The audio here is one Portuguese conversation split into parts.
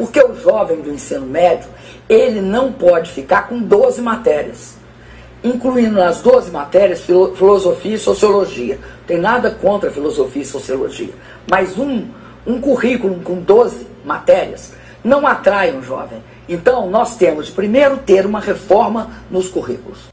Porque o jovem do ensino médio, ele não pode ficar com 12 matérias, incluindo nas 12 matérias filosofia e sociologia. Não tem nada contra filosofia e sociologia, mas um, um currículo com 12 matérias não atrai um jovem. Então, nós temos primeiro ter uma reforma nos currículos.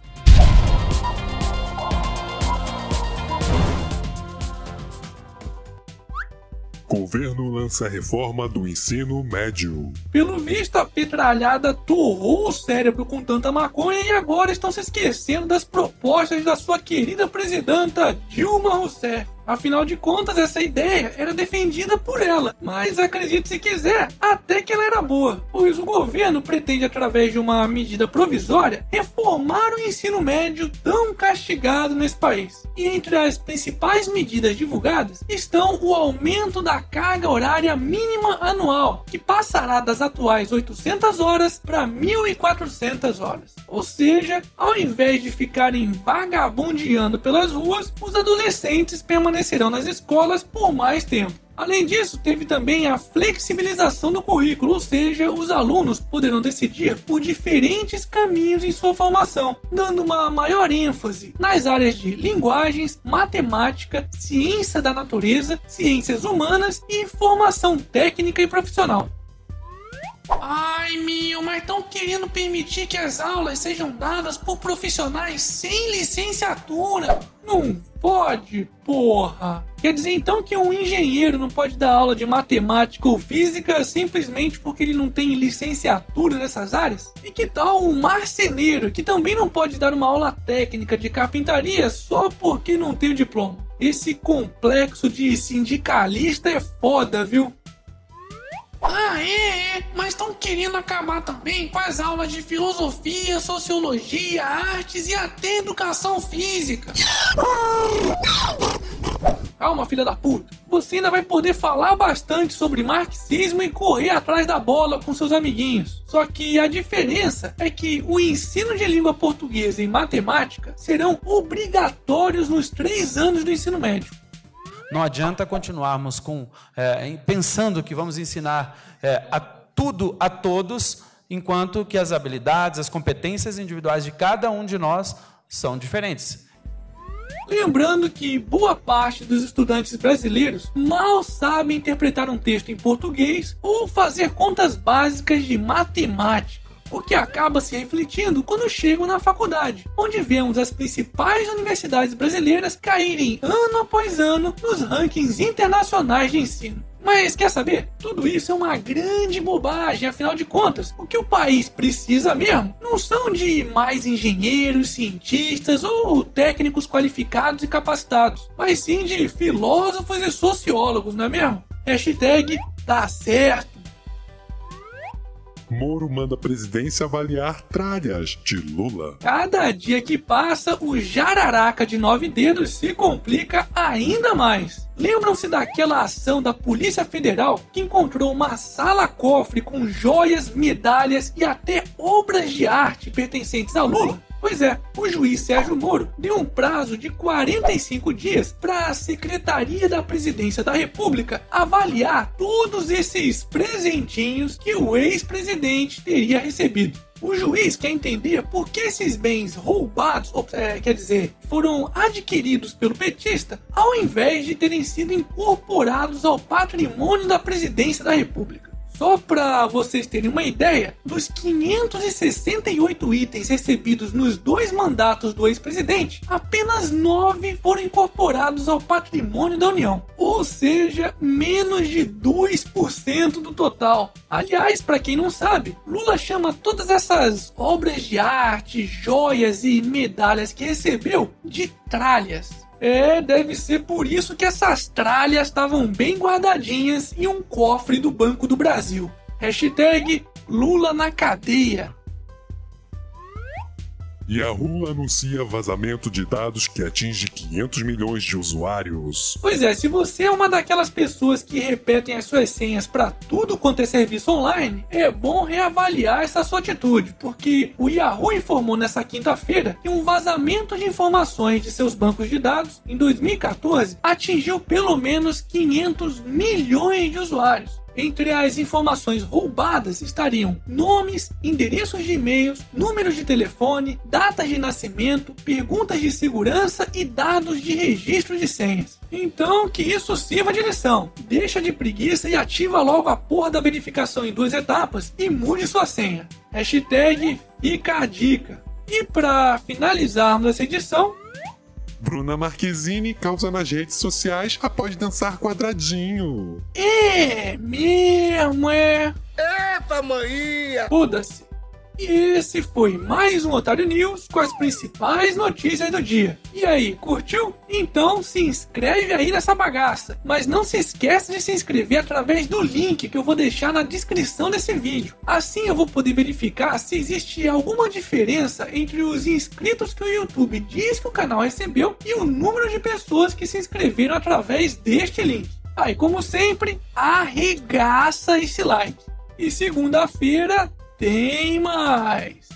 Governo lança reforma do ensino médio. Pelo visto, a petralhada torrou o cérebro com tanta maconha e agora estão se esquecendo das propostas da sua querida presidenta Dilma Rousseff. Afinal de contas, essa ideia era defendida por ela, mas acredite se quiser, até que ela era boa, pois o governo pretende, através de uma medida provisória, reformar o ensino médio tão castigado nesse país. E entre as principais medidas divulgadas estão o aumento da carga horária mínima anual, que passará das atuais 800 horas para 1.400 horas. Ou seja, ao invés de ficarem vagabundeando pelas ruas, os adolescentes permanecem permanecerão nas escolas por mais tempo. Além disso, teve também a flexibilização do currículo, ou seja, os alunos poderão decidir por diferentes caminhos em sua formação, dando uma maior ênfase nas áreas de linguagens, matemática, ciência da natureza, ciências humanas e formação técnica e profissional. Ai, meu, mas estão querendo permitir que as aulas sejam dadas por profissionais sem licenciatura. Não pode, porra. Quer dizer então que um engenheiro não pode dar aula de matemática ou física simplesmente porque ele não tem licenciatura nessas áreas? E que tal um marceneiro que também não pode dar uma aula técnica de carpintaria só porque não tem o diploma? Esse complexo de sindicalista é foda, viu? Estão querendo acabar também com as aulas de filosofia, sociologia, artes e até educação física. Calma, filha da puta. Você ainda vai poder falar bastante sobre marxismo e correr atrás da bola com seus amiguinhos. Só que a diferença é que o ensino de língua portuguesa e matemática serão obrigatórios nos três anos do ensino médio. Não adianta continuarmos com é, pensando que vamos ensinar é, a tudo a todos, enquanto que as habilidades, as competências individuais de cada um de nós são diferentes. Lembrando que boa parte dos estudantes brasileiros mal sabem interpretar um texto em português ou fazer contas básicas de matemática o que acaba se refletindo quando chegam na faculdade, onde vemos as principais universidades brasileiras caírem ano após ano nos rankings internacionais de ensino. Mas quer saber? Tudo isso é uma grande bobagem, afinal de contas, o que o país precisa mesmo não são de mais engenheiros, cientistas ou técnicos qualificados e capacitados, mas sim de filósofos e sociólogos, não é mesmo? Hashtag tá certo. Moro manda a presidência avaliar tralhas de Lula. Cada dia que passa, o jararaca de nove dedos se complica ainda mais. Lembram-se daquela ação da Polícia Federal que encontrou uma sala-cofre com joias, medalhas e até obras de arte pertencentes a Lula? Pois é, o juiz Sérgio Moro deu um prazo de 45 dias para a Secretaria da Presidência da República avaliar todos esses presentinhos que o ex-presidente teria recebido. O juiz quer entender por que esses bens roubados, ou, é, quer dizer, foram adquiridos pelo petista, ao invés de terem sido incorporados ao patrimônio da presidência da República. Só para vocês terem uma ideia, dos 568 itens recebidos nos dois mandatos do ex-presidente, apenas 9 foram incorporados ao patrimônio da União, ou seja, menos de 2% do total. Aliás, para quem não sabe, Lula chama todas essas obras de arte, joias e medalhas que recebeu de tralhas. É, deve ser por isso que essas tralhas estavam bem guardadinhas em um cofre do Banco do Brasil. Hashtag Lula na cadeia. Yahoo anuncia vazamento de dados que atinge 500 milhões de usuários. Pois é, se você é uma daquelas pessoas que repetem as suas senhas para tudo quanto é serviço online, é bom reavaliar essa sua atitude, porque o Yahoo informou nessa quinta-feira que um vazamento de informações de seus bancos de dados em 2014 atingiu pelo menos 500 milhões de usuários. Entre as informações roubadas estariam nomes, endereços de e-mails, números de telefone, datas de nascimento, perguntas de segurança e dados de registro de senhas. Então, que isso sirva de lição. Deixa de preguiça e ativa logo a porra da verificação em duas etapas e mude sua senha. Hashtag fica a dica. E para finalizarmos essa edição, Bruna Marquezine causa nas redes sociais após dançar quadradinho. é mesmo, é. Eita, maninha! Foda-se. E esse foi mais um Otário News com as principais notícias do dia. E aí, curtiu? Então se inscreve aí nessa bagaça. Mas não se esqueça de se inscrever através do link que eu vou deixar na descrição desse vídeo. Assim eu vou poder verificar se existe alguma diferença entre os inscritos que o YouTube diz que o canal recebeu e o número de pessoas que se inscreveram através deste link. Aí, como sempre, arregaça esse like. E segunda-feira tem mais!